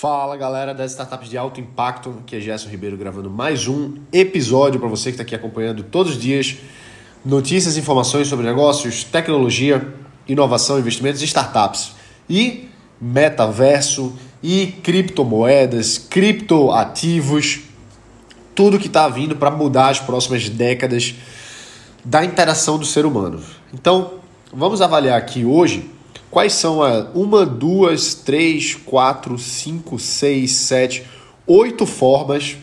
Fala galera das startups de alto impacto, aqui é Gerson Ribeiro gravando mais um episódio para você que está aqui acompanhando todos os dias notícias informações sobre negócios, tecnologia, inovação, investimentos e startups. E metaverso e criptomoedas, criptoativos, tudo que está vindo para mudar as próximas décadas da interação do ser humano. Então, vamos avaliar aqui hoje Quais são a uma, duas, três, quatro, cinco, seis, sete, oito formas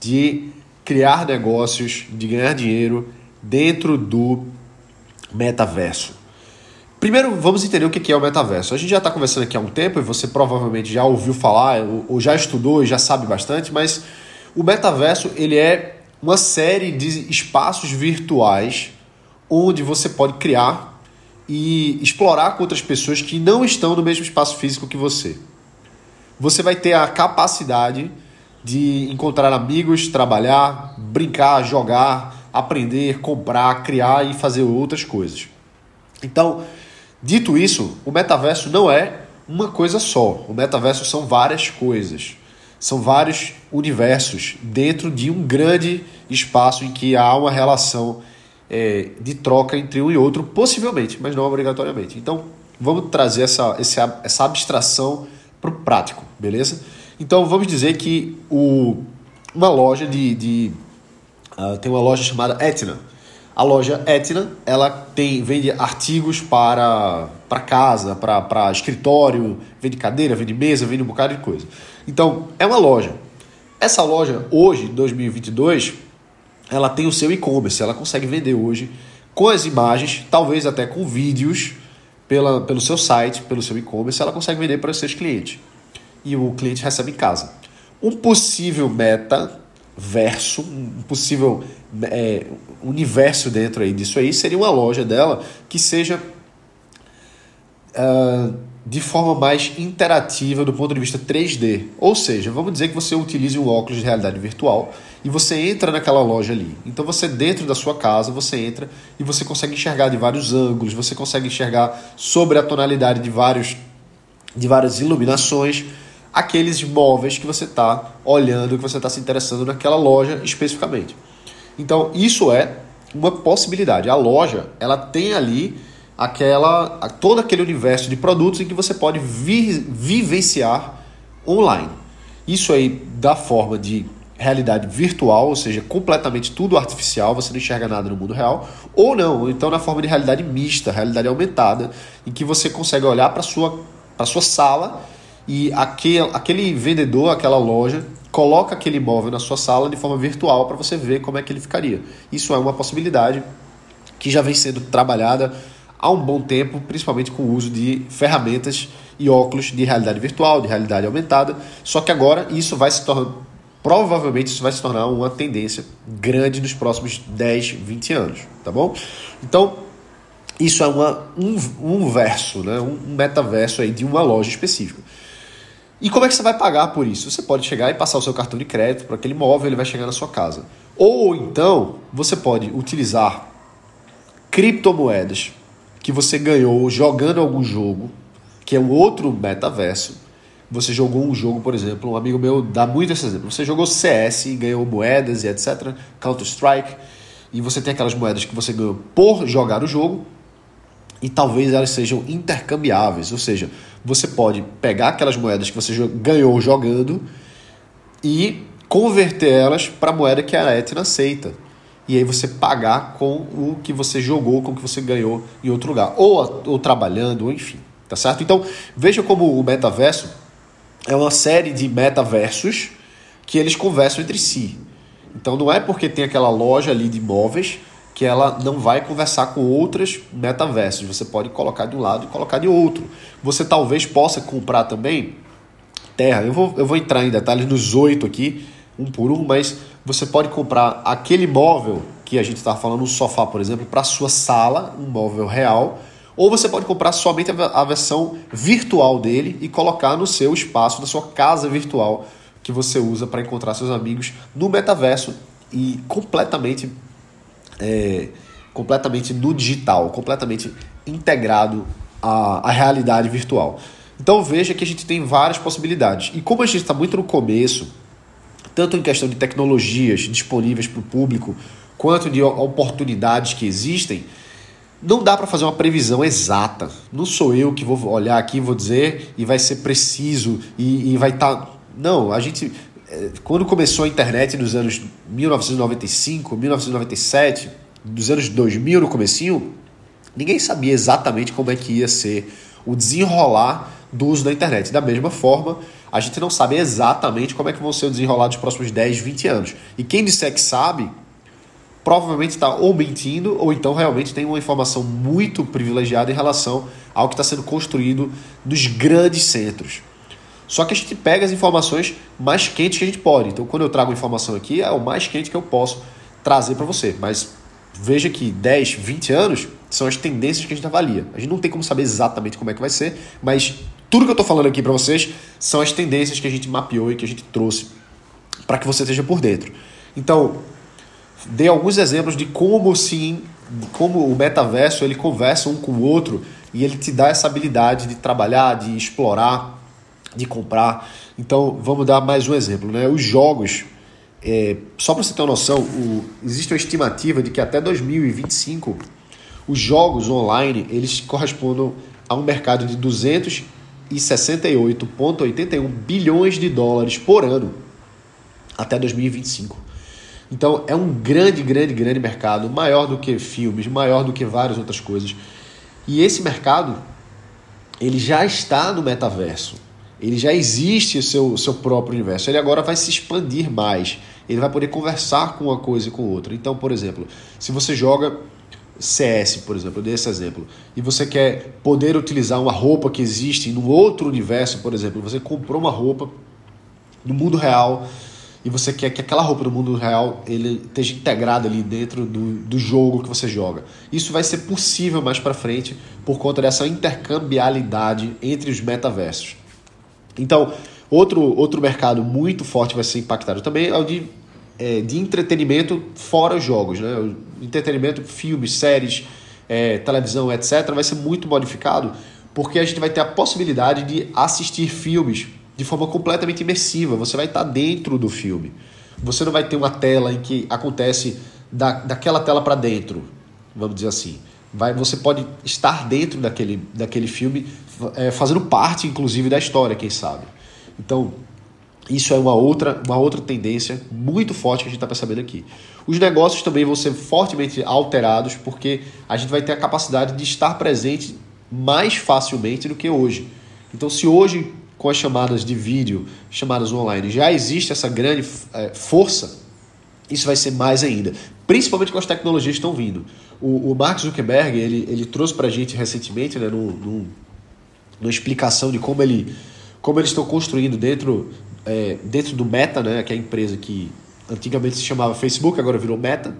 de criar negócios, de ganhar dinheiro dentro do metaverso? Primeiro, vamos entender o que é o metaverso. A gente já está conversando aqui há um tempo e você provavelmente já ouviu falar ou já estudou e já sabe bastante, mas o metaverso ele é uma série de espaços virtuais onde você pode criar e explorar com outras pessoas que não estão no mesmo espaço físico que você. Você vai ter a capacidade de encontrar amigos, trabalhar, brincar, jogar, aprender, comprar, criar e fazer outras coisas. Então, dito isso, o metaverso não é uma coisa só. O metaverso são várias coisas. São vários universos dentro de um grande espaço em que há uma relação é, de troca entre um e outro, possivelmente, mas não obrigatoriamente. Então, vamos trazer essa, essa, essa abstração para o prático, beleza? Então, vamos dizer que o, uma loja de. de uh, tem uma loja chamada Etna. A loja Etna ela tem, vende artigos para, para casa, para, para escritório, vende cadeira, vende mesa, vende um bocado de coisa. Então, é uma loja. Essa loja, hoje, 2022, ela tem o seu e-commerce, ela consegue vender hoje com as imagens, talvez até com vídeos pela, pelo seu site, pelo seu e-commerce, ela consegue vender para os seus clientes. E o cliente recebe em casa. Um possível metaverso, um possível é, universo dentro aí disso aí, seria uma loja dela que seja uh, de forma mais interativa do ponto de vista 3D. Ou seja, vamos dizer que você utilize um óculos de realidade virtual e você entra naquela loja ali. Então você dentro da sua casa, você entra e você consegue enxergar de vários ângulos, você consegue enxergar sobre a tonalidade de vários de várias iluminações aqueles móveis que você está olhando, que você está se interessando naquela loja especificamente. Então isso é uma possibilidade. A loja ela tem ali aquela todo aquele universo de produtos em que você pode vi, vivenciar online. Isso aí da forma de realidade virtual, ou seja, completamente tudo artificial, você não enxerga nada no mundo real, ou não, ou então na forma de realidade mista, realidade aumentada, em que você consegue olhar para sua para sua sala e aquele, aquele vendedor, aquela loja coloca aquele imóvel na sua sala de forma virtual para você ver como é que ele ficaria. Isso é uma possibilidade que já vem sendo trabalhada há um bom tempo, principalmente com o uso de ferramentas e óculos de realidade virtual, de realidade aumentada. Só que agora isso vai se tornar, provavelmente isso vai se tornar uma tendência grande nos próximos 10, 20 anos, tá bom? Então, isso é uma, um, um verso, né? um metaverso aí de uma loja específica. E como é que você vai pagar por isso? Você pode chegar e passar o seu cartão de crédito para aquele imóvel, ele vai chegar na sua casa. Ou então, você pode utilizar criptomoedas que você ganhou jogando algum jogo, que é um outro metaverso. Você jogou um jogo, por exemplo, um amigo meu dá muito esse exemplo. Você jogou CS e ganhou moedas e etc. Counter-Strike. E você tem aquelas moedas que você ganhou por jogar o jogo. E talvez elas sejam intercambiáveis. Ou seja, você pode pegar aquelas moedas que você ganhou jogando e converter elas para a moeda que a Etna aceita e aí você pagar com o que você jogou, com o que você ganhou em outro lugar, ou, ou trabalhando, ou enfim, tá certo? Então veja como o metaverso é uma série de metaversos que eles conversam entre si. Então não é porque tem aquela loja ali de imóveis que ela não vai conversar com outras metaversos. Você pode colocar de um lado e colocar de outro. Você talvez possa comprar também terra. Eu vou, eu vou entrar em detalhes nos oito aqui, um por um, mas você pode comprar aquele móvel que a gente estava falando, um sofá, por exemplo, para sua sala, um móvel real, ou você pode comprar somente a versão virtual dele e colocar no seu espaço, na sua casa virtual que você usa para encontrar seus amigos no metaverso e completamente é, completamente no digital, completamente integrado à, à realidade virtual. Então veja que a gente tem várias possibilidades. E como a gente está muito no começo, tanto em questão de tecnologias disponíveis para o público, quanto de oportunidades que existem, não dá para fazer uma previsão exata. Não sou eu que vou olhar aqui vou dizer e vai ser preciso e, e vai estar. Tá... Não, a gente. Eh, quando começou a internet nos anos 1995, 1997, dos anos 2000 no comecinho, ninguém sabia exatamente como é que ia ser o desenrolar do uso da internet. Da mesma forma, a gente não sabe exatamente como é que vão ser o desenrolar dos próximos 10, 20 anos. E quem disser que sabe, provavelmente está ou mentindo ou então realmente tem uma informação muito privilegiada em relação ao que está sendo construído nos grandes centros. Só que a gente pega as informações mais quentes que a gente pode. Então, quando eu trago informação aqui, é o mais quente que eu posso trazer para você. Mas veja que 10, 20 anos são as tendências que a gente avalia. A gente não tem como saber exatamente como é que vai ser, mas tudo que eu estou falando aqui para vocês são as tendências que a gente mapeou e que a gente trouxe para que você esteja por dentro. Então, dei alguns exemplos de como sim, como o metaverso ele conversa um com o outro e ele te dá essa habilidade de trabalhar, de explorar, de comprar. Então vamos dar mais um exemplo, né? Os jogos, é, só para você ter uma noção, o, existe uma estimativa de que até 2025 os jogos online eles correspondam a um mercado de 268,81 bilhões de dólares por ano até 2025. Então é um grande, grande, grande mercado, maior do que filmes, maior do que várias outras coisas. E esse mercado, ele já está no metaverso. Ele já existe o seu, seu próprio universo. Ele agora vai se expandir mais. Ele vai poder conversar com uma coisa e com outra. Então, por exemplo, se você joga CS, por exemplo, eu dei esse exemplo, e você quer poder utilizar uma roupa que existe no outro universo, por exemplo, você comprou uma roupa no mundo real e você quer que aquela roupa do mundo real ele esteja integrada ali dentro do, do jogo que você joga. Isso vai ser possível mais para frente por conta dessa intercambialidade entre os metaversos. Então, outro, outro mercado muito forte vai ser impactado também é o de, é, de entretenimento fora os jogos. Né? Entretenimento, filmes, séries, é, televisão, etc., vai ser muito modificado porque a gente vai ter a possibilidade de assistir filmes de forma completamente imersiva. Você vai estar dentro do filme. Você não vai ter uma tela em que acontece da, daquela tela para dentro, vamos dizer assim. Vai, você pode estar dentro daquele, daquele filme, é, fazendo parte, inclusive, da história, quem sabe. Então, isso é uma outra, uma outra tendência muito forte que a gente está percebendo aqui. Os negócios também vão ser fortemente alterados, porque a gente vai ter a capacidade de estar presente mais facilmente do que hoje. Então, se hoje com as chamadas de vídeo, chamadas online, já existe essa grande é, força, isso vai ser mais ainda. Principalmente com as tecnologias que estão vindo. O, o Mark Zuckerberg, ele, ele trouxe para a gente recentemente, né, no, no, numa explicação de como, ele, como eles estão construindo dentro, é, dentro do Meta, né, que é a empresa que antigamente se chamava Facebook, agora virou Meta.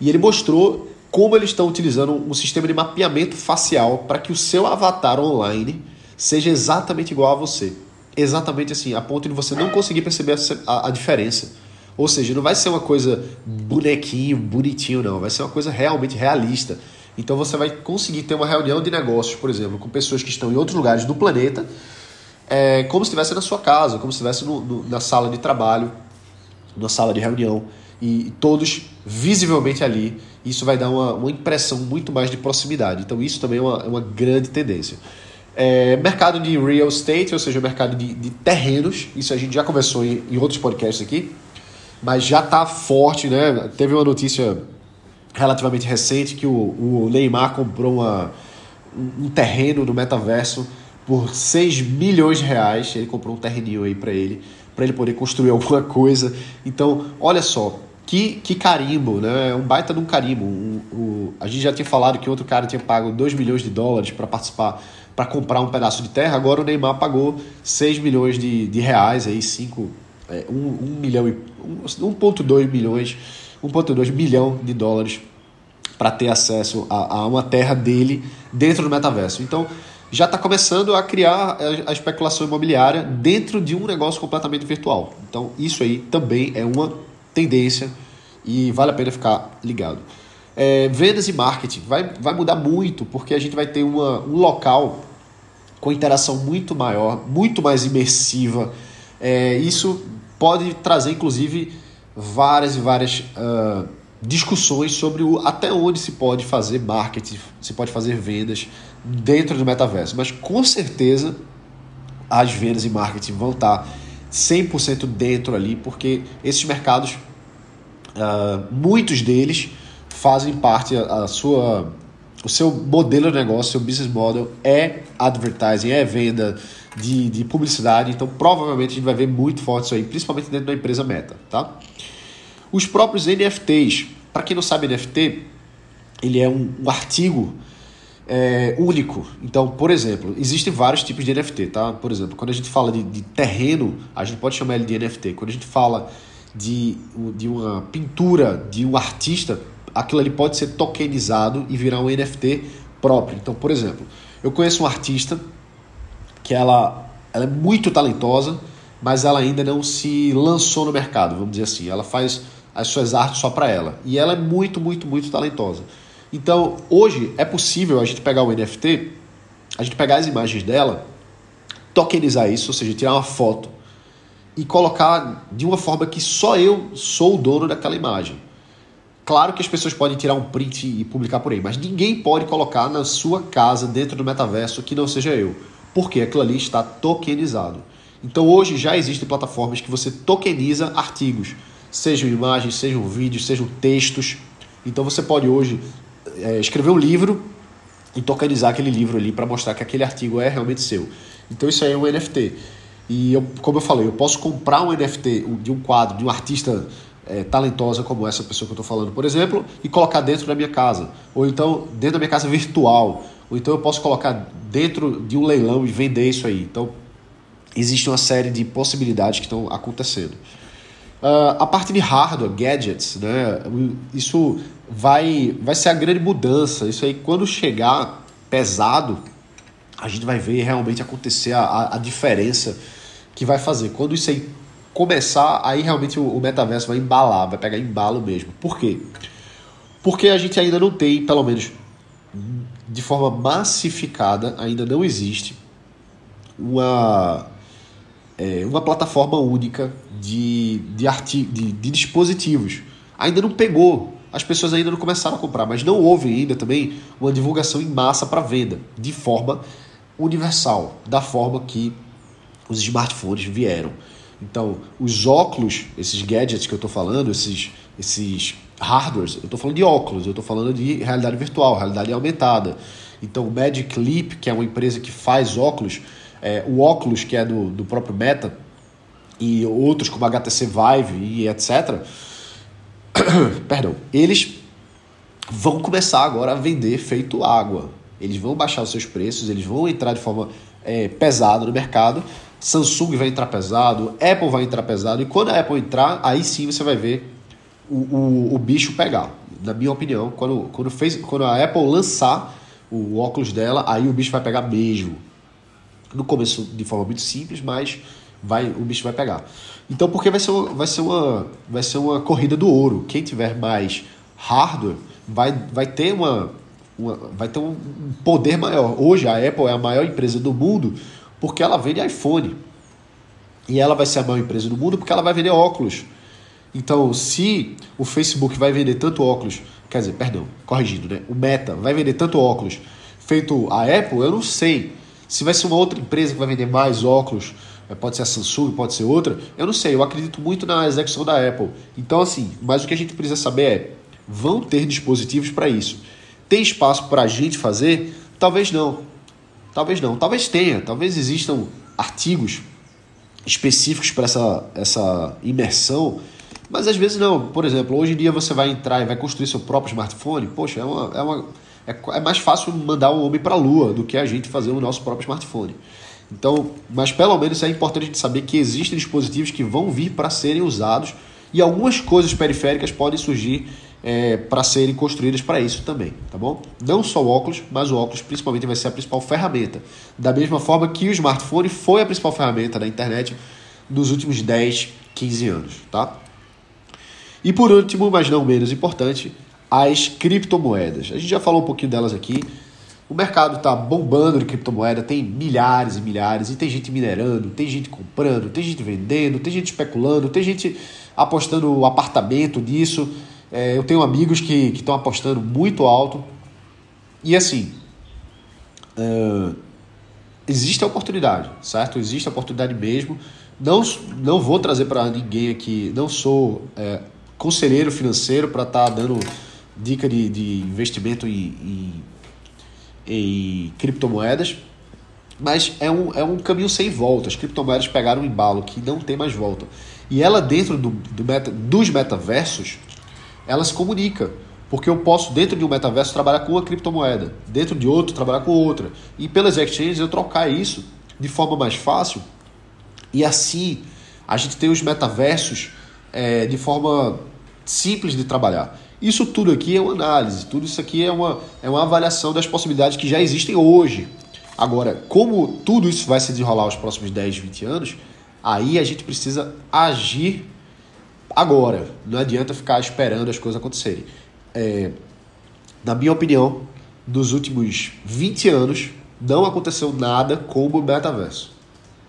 E ele mostrou como eles estão utilizando um sistema de mapeamento facial para que o seu avatar online seja exatamente igual a você. Exatamente assim, a ponto de você não conseguir perceber a, a diferença. Ou seja, não vai ser uma coisa bonequinho, bonitinho, não. Vai ser uma coisa realmente realista. Então você vai conseguir ter uma reunião de negócios, por exemplo, com pessoas que estão em outros lugares do planeta, é, como se estivesse na sua casa, como se estivesse no, no, na sala de trabalho, na sala de reunião, e todos visivelmente ali. Isso vai dar uma, uma impressão muito mais de proximidade. Então isso também é uma, é uma grande tendência. É, mercado de real estate, ou seja, mercado de, de terrenos, isso a gente já conversou em, em outros podcasts aqui, mas já está forte, né? Teve uma notícia relativamente recente que o, o Neymar comprou uma, um terreno no metaverso por 6 milhões de reais. Ele comprou um terreninho aí para ele, para ele poder construir alguma coisa. Então, olha só, que, que carimbo, né? É um baita de um carimbo. Um, um, a gente já tinha falado que outro cara tinha pago 2 milhões de dólares para participar para comprar um pedaço de terra, agora o Neymar pagou 6 milhões de, de reais, aí 5, é, 1, 1 milhão e 1,2 milhões, 1,2 milhão de dólares para ter acesso a, a, uma terra dele dentro do metaverso. Então já está começando a criar a, especulação imobiliária dentro de um negócio completamente virtual. Então isso aí também é uma tendência e vale a pena ficar ligado. É, vendas e marketing vai, vai mudar muito porque a gente vai ter uma, um local com interação muito maior, muito mais imersiva. É, isso pode trazer, inclusive, várias e várias uh, discussões sobre o, até onde se pode fazer marketing, se pode fazer vendas dentro do metaverso. Mas com certeza as vendas e marketing vão estar 100% dentro ali, porque esses mercados, uh, muitos deles fazem parte a, a sua o seu modelo de negócio, seu business model é advertising, é venda de, de publicidade, então provavelmente a gente vai ver muito forte isso aí, principalmente dentro da empresa Meta, tá? Os próprios NFTs, para quem não sabe NFT, ele é um, um artigo é, único. Então, por exemplo, existem vários tipos de NFT, tá? Por exemplo, quando a gente fala de, de terreno, a gente pode chamar ele de NFT. Quando a gente fala de, de uma pintura de um artista, aquilo ali pode ser tokenizado e virar um NFT próprio. Então, por exemplo, eu conheço um artista que ela, ela é muito talentosa, mas ela ainda não se lançou no mercado, vamos dizer assim. Ela faz as suas artes só para ela. E ela é muito, muito, muito talentosa. Então, hoje é possível a gente pegar o NFT, a gente pegar as imagens dela, tokenizar isso, ou seja, tirar uma foto e colocar de uma forma que só eu sou o dono daquela imagem. Claro que as pessoas podem tirar um print e publicar por aí, mas ninguém pode colocar na sua casa, dentro do metaverso, que não seja eu. Porque aquilo ali está tokenizado. Então hoje já existem plataformas que você tokeniza artigos, sejam imagens, sejam vídeos, sejam textos. Então você pode hoje é, escrever um livro e tokenizar aquele livro ali para mostrar que aquele artigo é realmente seu. Então isso aí é um NFT. E eu, como eu falei, eu posso comprar um NFT de um quadro de um artista é, talentosa como essa pessoa que eu estou falando, por exemplo, e colocar dentro da minha casa. Ou então dentro da minha casa virtual. Ou então eu posso colocar dentro de um leilão e vender isso aí. Então existe uma série de possibilidades que estão acontecendo. Uh, a parte de hardware, gadgets, né? Isso vai, vai ser a grande mudança. Isso aí, quando chegar pesado, a gente vai ver realmente acontecer a, a diferença que vai fazer. Quando isso aí começar, aí realmente o, o metaverso vai embalar, vai pegar embalo mesmo. Por quê? Porque a gente ainda não tem, pelo menos de forma massificada, ainda não existe uma, é, uma plataforma única de, de, arti de, de dispositivos. Ainda não pegou, as pessoas ainda não começaram a comprar, mas não houve ainda também uma divulgação em massa para venda, de forma universal, da forma que os smartphones vieram. Então, os óculos, esses gadgets que eu estou falando, esses, esses hardwares, eu estou falando de óculos, eu estou falando de realidade virtual, realidade aumentada. Então, o Magic Leap, que é uma empresa que faz óculos, é, o óculos que é do, do próprio Meta, e outros como HTC Vive e etc., perdão, eles vão começar agora a vender feito água. Eles vão baixar os seus preços, eles vão entrar de forma é, pesada no mercado Samsung vai entrar pesado, Apple vai entrar pesado, e quando a Apple entrar, aí sim você vai ver o, o, o bicho pegar. Na minha opinião, quando, quando, fez, quando a Apple lançar o óculos dela, aí o bicho vai pegar mesmo. No começo de forma muito simples, mas vai, o bicho vai pegar. Então, porque vai ser, vai, ser uma, vai ser uma corrida do ouro. Quem tiver mais hardware vai, vai ter uma, uma vai ter um poder maior. Hoje a Apple é a maior empresa do mundo porque ela vende iPhone. E ela vai ser a maior empresa do mundo porque ela vai vender óculos. Então, se o Facebook vai vender tanto óculos, quer dizer, perdão, corrigindo, né? O Meta vai vender tanto óculos feito a Apple, eu não sei. Se vai ser uma outra empresa que vai vender mais óculos, pode ser a Samsung, pode ser outra, eu não sei. Eu acredito muito na execução da Apple. Então, assim, mas o que a gente precisa saber é: vão ter dispositivos para isso. Tem espaço para a gente fazer? Talvez não. Talvez não. Talvez tenha. Talvez existam artigos específicos para essa, essa imersão, mas às vezes não. Por exemplo, hoje em dia você vai entrar e vai construir seu próprio smartphone. Poxa, é, uma, é, uma, é, é mais fácil mandar um homem para a lua do que a gente fazer o nosso próprio smartphone. Então, mas pelo menos é importante gente saber que existem dispositivos que vão vir para serem usados e algumas coisas periféricas podem surgir é, para serem construídas para isso também, tá bom? Não só o óculos, mas o óculos principalmente vai ser a principal ferramenta. Da mesma forma que o smartphone foi a principal ferramenta da internet nos últimos 10, 15 anos, tá? E por último, mas não menos importante, as criptomoedas. A gente já falou um pouquinho delas aqui. O mercado está bombando de criptomoeda, tem milhares e milhares, e tem gente minerando, tem gente comprando, tem gente vendendo, tem gente especulando, tem gente apostando apartamento nisso. É, eu tenho amigos que estão apostando muito alto. E assim, uh, existe a oportunidade, certo? Existe a oportunidade mesmo. Não, não vou trazer para ninguém aqui, não sou é, conselheiro financeiro para estar tá dando dica de, de investimento em, em, em, criptomoedas, mas é um, é um caminho sem volta. As criptomoedas pegaram um embalo que não tem mais volta. E ela, dentro do, do meta, dos metaversos, ela se comunica. Porque eu posso, dentro de um metaverso, trabalhar com uma criptomoeda, dentro de outro, trabalhar com outra. E pelas exchanges eu trocar isso de forma mais fácil. E assim a gente tem os metaversos é, de forma simples de trabalhar. Isso tudo aqui é uma análise, tudo isso aqui é uma, é uma avaliação das possibilidades que já existem hoje. Agora, como tudo isso vai se desenrolar os próximos 10, 20 anos, aí a gente precisa agir agora. Não adianta ficar esperando as coisas acontecerem. É, na minha opinião, dos últimos 20 anos, não aconteceu nada como o metaverso.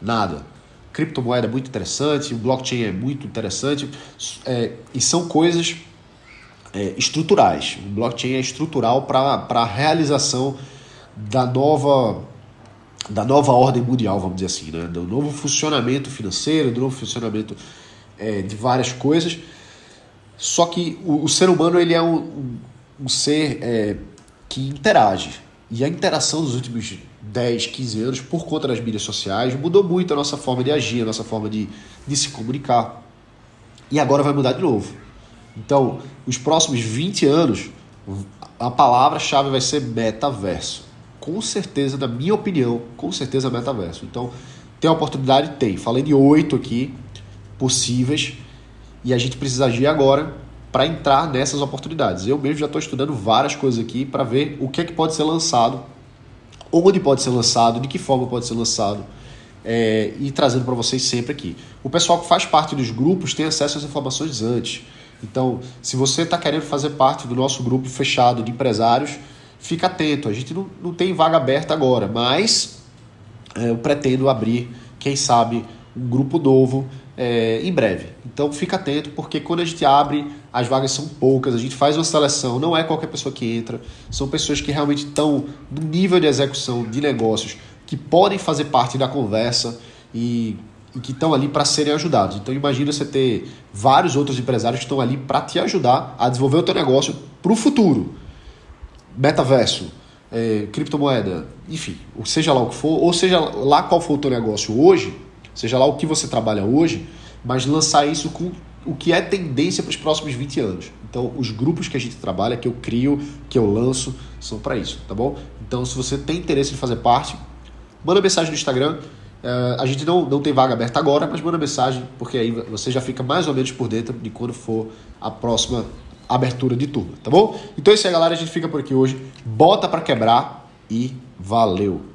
Nada. Criptomoeda é muito interessante, blockchain é muito interessante, é, e são coisas é, estruturais. O blockchain é estrutural para a realização da nova, da nova ordem mundial, vamos dizer assim, né? do novo funcionamento financeiro, do novo funcionamento é, de várias coisas. Só que o, o ser humano ele é um, um, um ser é, que interage. E a interação dos últimos 10, 15 anos, por conta das mídias sociais, mudou muito a nossa forma de agir, a nossa forma de, de se comunicar. E agora vai mudar de novo. Então, os próximos 20 anos, a palavra-chave vai ser metaverso. Com certeza, na minha opinião, com certeza metaverso. Então, tem oportunidade? Tem. Falei de oito aqui possíveis e a gente precisa agir agora para entrar nessas oportunidades. Eu mesmo já estou estudando várias coisas aqui para ver o que é que pode ser lançado, onde pode ser lançado, de que forma pode ser lançado é, e trazendo para vocês sempre aqui. O pessoal que faz parte dos grupos tem acesso às informações antes. Então, se você está querendo fazer parte do nosso grupo fechado de empresários, fica atento. A gente não, não tem vaga aberta agora, mas é, eu pretendo abrir, quem sabe, um grupo novo é, em breve. Então fica atento, porque quando a gente abre, as vagas são poucas, a gente faz uma seleção, não é qualquer pessoa que entra, são pessoas que realmente estão no nível de execução de negócios, que podem fazer parte da conversa e e que estão ali para serem ajudados. Então imagina você ter vários outros empresários que estão ali para te ajudar a desenvolver o teu negócio para o futuro. Metaverso, é, criptomoeda, enfim, seja lá o que for, ou seja lá qual for o teu negócio hoje, seja lá o que você trabalha hoje, mas lançar isso com o que é tendência para os próximos 20 anos. Então, os grupos que a gente trabalha, que eu crio, que eu lanço, são para isso, tá bom? Então, se você tem interesse em fazer parte, manda mensagem no Instagram, Uh, a gente não, não tem vaga aberta agora, mas manda mensagem, porque aí você já fica mais ou menos por dentro de quando for a próxima abertura de turma, tá bom? Então é isso aí, galera. A gente fica por aqui hoje. Bota para quebrar e valeu!